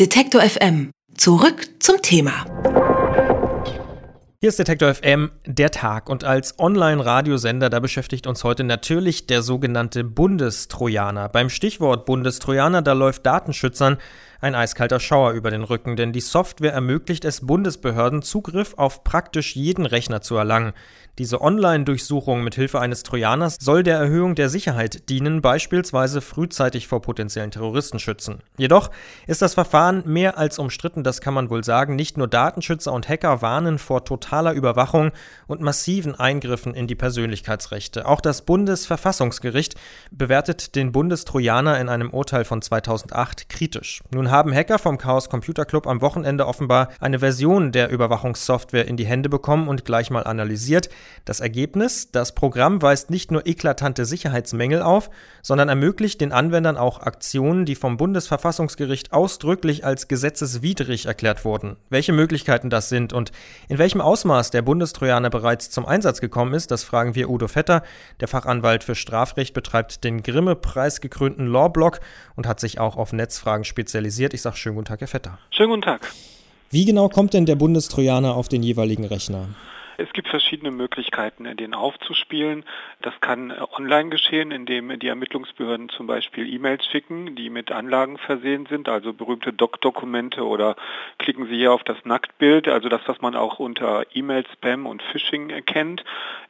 Detektor FM. Zurück zum Thema. Hier ist Detektor FM, der Tag. Und als Online-Radiosender, da beschäftigt uns heute natürlich der sogenannte Bundestrojaner. Beim Stichwort Bundestrojaner, da läuft Datenschützern ein eiskalter Schauer über den Rücken, denn die Software ermöglicht es Bundesbehörden, Zugriff auf praktisch jeden Rechner zu erlangen. Diese Online-Durchsuchung mit Hilfe eines Trojaners soll der Erhöhung der Sicherheit dienen, beispielsweise frühzeitig vor potenziellen Terroristen schützen. Jedoch ist das Verfahren mehr als umstritten, das kann man wohl sagen. Nicht nur Datenschützer und Hacker warnen vor totaler Überwachung und massiven Eingriffen in die Persönlichkeitsrechte. Auch das Bundesverfassungsgericht bewertet den Bundestrojaner in einem Urteil von 2008 kritisch. Nun haben Hacker vom Chaos Computer Club am Wochenende offenbar eine Version der Überwachungssoftware in die Hände bekommen und gleich mal analysiert. Das Ergebnis, das Programm weist nicht nur eklatante Sicherheitsmängel auf, sondern ermöglicht den Anwendern auch Aktionen, die vom Bundesverfassungsgericht ausdrücklich als gesetzeswidrig erklärt wurden. Welche Möglichkeiten das sind und in welchem Ausmaß der Bundestrojaner bereits zum Einsatz gekommen ist, das fragen wir Udo Vetter. Der Fachanwalt für Strafrecht betreibt den Grimme-Preis gekrönten Lawblog und hat sich auch auf Netzfragen spezialisiert. Ich sage schönen guten Tag, Herr Vetter. Schönen guten Tag. Wie genau kommt denn der Bundestrojaner auf den jeweiligen Rechner? Es gibt verschiedene Möglichkeiten, den aufzuspielen. Das kann äh, online geschehen, indem die Ermittlungsbehörden zum Beispiel E-Mails schicken, die mit Anlagen versehen sind, also berühmte Doc-Dokumente oder klicken Sie hier auf das Nacktbild, also das, was man auch unter E-Mail-Spam und Phishing kennt.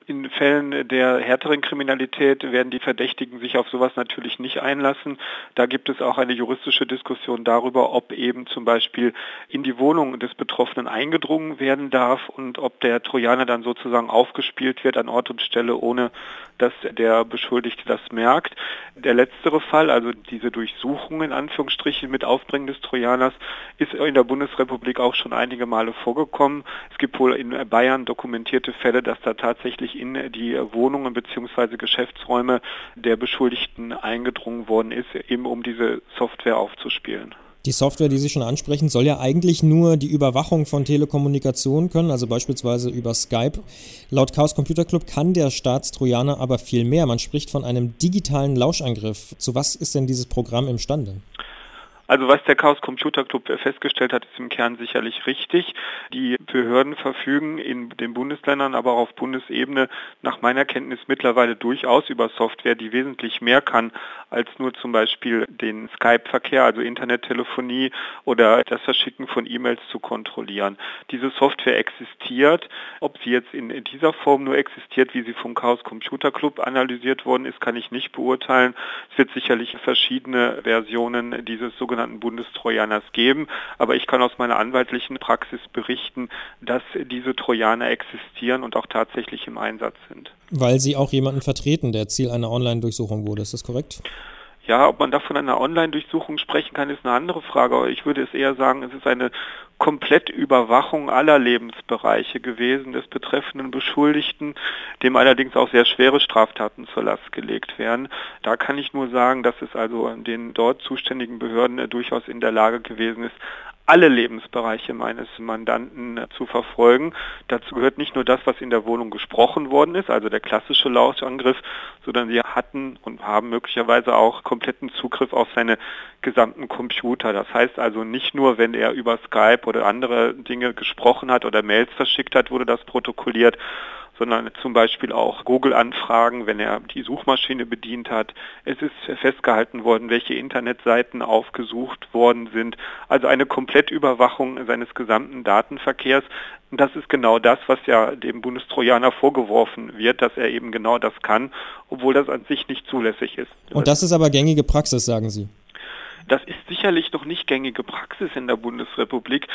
In Fällen der härteren Kriminalität werden die Verdächtigen sich auf sowas natürlich nicht einlassen. Da gibt es auch eine juristische Diskussion darüber, ob eben zum Beispiel in die Wohnung des Betroffenen eingedrungen werden darf und ob der Trojaner dann sozusagen aufgespielt wird an Ort und Stelle, ohne dass der Beschuldigte das merkt. Der letztere Fall, also diese Durchsuchung in Anführungsstrichen mit Aufbringen des Trojaners, ist in der Bundesrepublik auch schon einige Male vorgekommen. Es gibt wohl in Bayern dokumentierte Fälle, dass da tatsächlich in die Wohnungen bzw. Geschäftsräume der Beschuldigten eingedrungen worden ist, eben um diese Software aufzuspielen. Die Software, die Sie schon ansprechen, soll ja eigentlich nur die Überwachung von Telekommunikation können, also beispielsweise über Skype. Laut Chaos Computer Club kann der Staatstrojaner aber viel mehr. Man spricht von einem digitalen Lauschangriff. Zu was ist denn dieses Programm imstande? Also was der Chaos Computer Club festgestellt hat, ist im Kern sicherlich richtig. Die Behörden verfügen in den Bundesländern, aber auch auf Bundesebene nach meiner Kenntnis mittlerweile durchaus über Software, die wesentlich mehr kann als nur zum Beispiel den Skype-Verkehr, also Internettelefonie oder das Verschicken von E-Mails zu kontrollieren. Diese Software existiert. Ob sie jetzt in dieser Form nur existiert, wie sie vom Chaos Computer Club analysiert worden ist, kann ich nicht beurteilen. Es wird sicherlich verschiedene Versionen dieses sogenannten Bundestrojaners geben. Aber ich kann aus meiner anwaltlichen Praxis berichten, dass diese Trojaner existieren und auch tatsächlich im Einsatz sind. Weil Sie auch jemanden vertreten, der Ziel einer Online-Durchsuchung wurde. Ist das korrekt? Ja, ob man da von einer Online-Durchsuchung sprechen kann, ist eine andere Frage. Aber ich würde es eher sagen, es ist eine Komplettüberwachung aller Lebensbereiche gewesen des betreffenden Beschuldigten, dem allerdings auch sehr schwere Straftaten zur Last gelegt werden. Da kann ich nur sagen, dass es also den dort zuständigen Behörden durchaus in der Lage gewesen ist, alle Lebensbereiche meines Mandanten zu verfolgen. Dazu gehört nicht nur das, was in der Wohnung gesprochen worden ist, also der klassische Lauschangriff, sondern sie hatten und haben möglicherweise auch kompletten Zugriff auf seine gesamten Computer. Das heißt also nicht nur, wenn er über Skype oder andere Dinge gesprochen hat oder Mails verschickt hat, wurde das protokolliert, sondern zum Beispiel auch Google-Anfragen, wenn er die Suchmaschine bedient hat. Es ist festgehalten worden, welche Internetseiten aufgesucht worden sind. Also eine Komplettüberwachung seines gesamten Datenverkehrs. Und das ist genau das, was ja dem Bundestrojaner vorgeworfen wird, dass er eben genau das kann, obwohl das an sich nicht zulässig ist. Und das ist aber gängige Praxis, sagen Sie. Das ist sicherlich noch nicht gängige Praxis in der Bundesrepublik.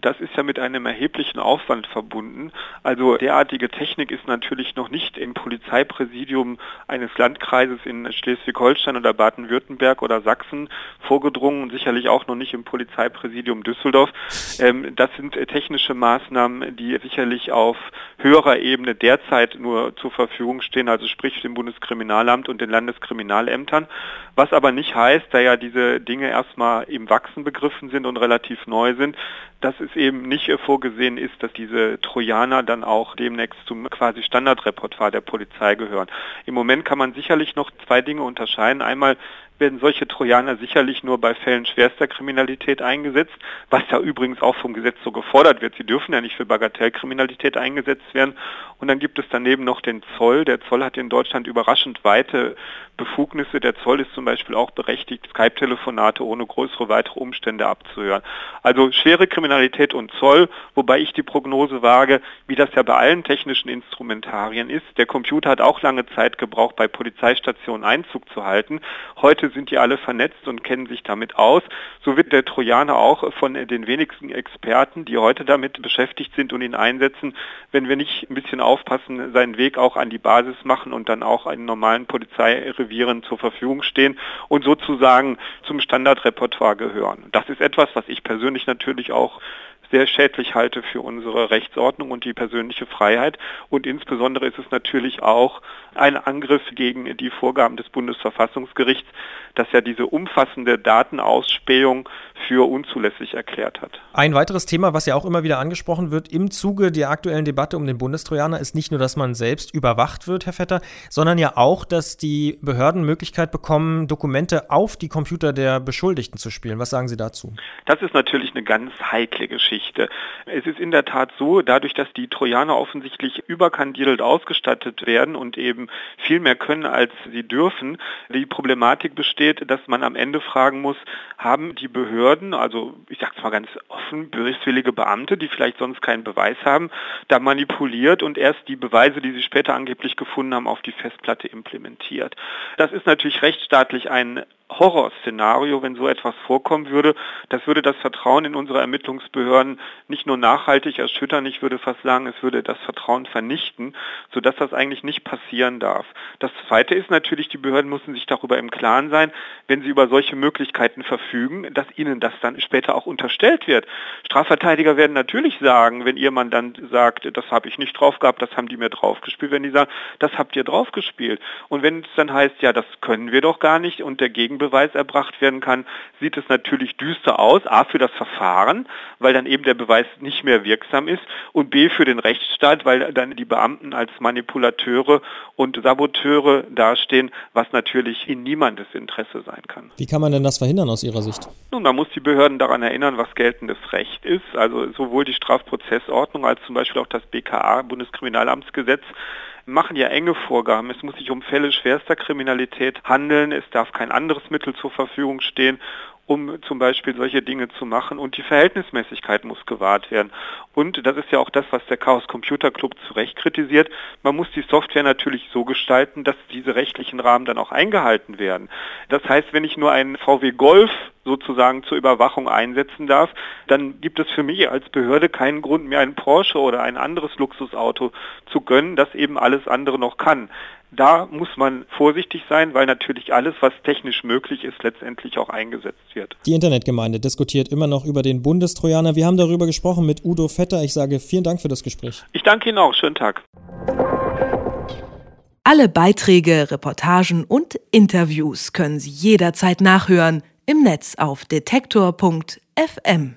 Das ist ja mit einem erheblichen Aufwand verbunden. Also derartige Technik ist natürlich noch nicht im Polizeipräsidium eines Landkreises in Schleswig-Holstein oder Baden-Württemberg oder Sachsen vorgedrungen und sicherlich auch noch nicht im Polizeipräsidium Düsseldorf. Ähm, das sind technische Maßnahmen, die sicherlich auf höherer Ebene derzeit nur zur Verfügung stehen, also sprich dem Bundeskriminalamt und den Landeskriminalämtern. Was aber nicht heißt, da ja diese Dinge Dinge erstmal im Wachsen begriffen sind und relativ neu sind, dass es eben nicht vorgesehen ist, dass diese Trojaner dann auch demnächst zum quasi Standardrepertoire der Polizei gehören. Im Moment kann man sicherlich noch zwei Dinge unterscheiden. Einmal werden solche Trojaner sicherlich nur bei Fällen schwerster Kriminalität eingesetzt, was ja übrigens auch vom Gesetz so gefordert wird. Sie dürfen ja nicht für Bagatellkriminalität eingesetzt werden. Und dann gibt es daneben noch den Zoll. Der Zoll hat in Deutschland überraschend weite Befugnisse. Der Zoll ist zum Beispiel auch berechtigt, Skype-Telefonate ohne größere weitere Umstände abzuhören. Also schwere Kriminalität und Zoll, wobei ich die Prognose wage, wie das ja bei allen technischen Instrumentarien ist. Der Computer hat auch lange Zeit gebraucht, bei Polizeistationen Einzug zu halten. Heute sind die alle vernetzt und kennen sich damit aus. So wird der Trojaner auch von den wenigsten Experten, die heute damit beschäftigt sind und ihn einsetzen, wenn wir nicht ein bisschen aufpassen, seinen Weg auch an die Basis machen und dann auch in normalen Polizeirevieren zur Verfügung stehen und sozusagen zum Standardrepertoire gehören. Das ist etwas, was ich persönlich natürlich auch sehr schädlich halte für unsere Rechtsordnung und die persönliche Freiheit. Und insbesondere ist es natürlich auch ein Angriff gegen die Vorgaben des Bundesverfassungsgerichts, das ja diese umfassende Datenausspähung für unzulässig erklärt hat. Ein weiteres Thema, was ja auch immer wieder angesprochen wird im Zuge der aktuellen Debatte um den Bundestrojaner, ist nicht nur, dass man selbst überwacht wird, Herr Vetter, sondern ja auch, dass die Behörden Möglichkeit bekommen, Dokumente auf die Computer der Beschuldigten zu spielen. Was sagen Sie dazu? Das ist natürlich eine ganz heikle Geschichte. Es ist in der Tat so, dadurch, dass die Trojaner offensichtlich überkandidelt ausgestattet werden und eben viel mehr können, als sie dürfen, die Problematik besteht, dass man am Ende fragen muss, haben die Behörden Behörden, also ich sage es mal ganz offen, böswillige Beamte, die vielleicht sonst keinen Beweis haben, da manipuliert und erst die Beweise, die sie später angeblich gefunden haben, auf die Festplatte implementiert. Das ist natürlich rechtsstaatlich ein Horrorszenario, wenn so etwas vorkommen würde. Das würde das Vertrauen in unsere Ermittlungsbehörden nicht nur nachhaltig erschüttern, ich würde fast sagen, es würde das Vertrauen vernichten, sodass das eigentlich nicht passieren darf. Das Zweite ist natürlich, die Behörden müssen sich darüber im Klaren sein, wenn sie über solche Möglichkeiten verfügen, dass ihnen das dann später auch unterstellt wird. Strafverteidiger werden natürlich sagen, wenn ihr Mandant sagt, das habe ich nicht drauf gehabt, das haben die mir draufgespielt, wenn die sagen, das habt ihr draufgespielt. Und wenn es dann heißt, ja, das können wir doch gar nicht und der Gegner Gegenbeweis erbracht werden kann, sieht es natürlich düster aus. A für das Verfahren, weil dann eben der Beweis nicht mehr wirksam ist und B für den Rechtsstaat, weil dann die Beamten als Manipulateure und Saboteure dastehen, was natürlich in niemandes Interesse sein kann. Wie kann man denn das verhindern aus Ihrer Sicht? Nun, man muss die Behörden daran erinnern, was geltendes Recht ist. Also sowohl die Strafprozessordnung als zum Beispiel auch das BKA, Bundeskriminalamtsgesetz, machen ja enge Vorgaben. Es muss sich um Fälle schwerster Kriminalität handeln. Es darf kein anderes Mittel zur Verfügung stehen um zum Beispiel solche Dinge zu machen und die Verhältnismäßigkeit muss gewahrt werden. Und das ist ja auch das, was der Chaos Computer Club zu Recht kritisiert. Man muss die Software natürlich so gestalten, dass diese rechtlichen Rahmen dann auch eingehalten werden. Das heißt, wenn ich nur einen VW Golf sozusagen zur Überwachung einsetzen darf, dann gibt es für mich als Behörde keinen Grund mehr, ein Porsche oder ein anderes Luxusauto zu gönnen, das eben alles andere noch kann. Da muss man vorsichtig sein, weil natürlich alles, was technisch möglich ist, letztendlich auch eingesetzt wird. Die Internetgemeinde diskutiert immer noch über den Bundestrojaner. Wir haben darüber gesprochen mit Udo Vetter. Ich sage vielen Dank für das Gespräch. Ich danke Ihnen auch. Schönen Tag. Alle Beiträge, Reportagen und Interviews können Sie jederzeit nachhören im Netz auf detektor.fm.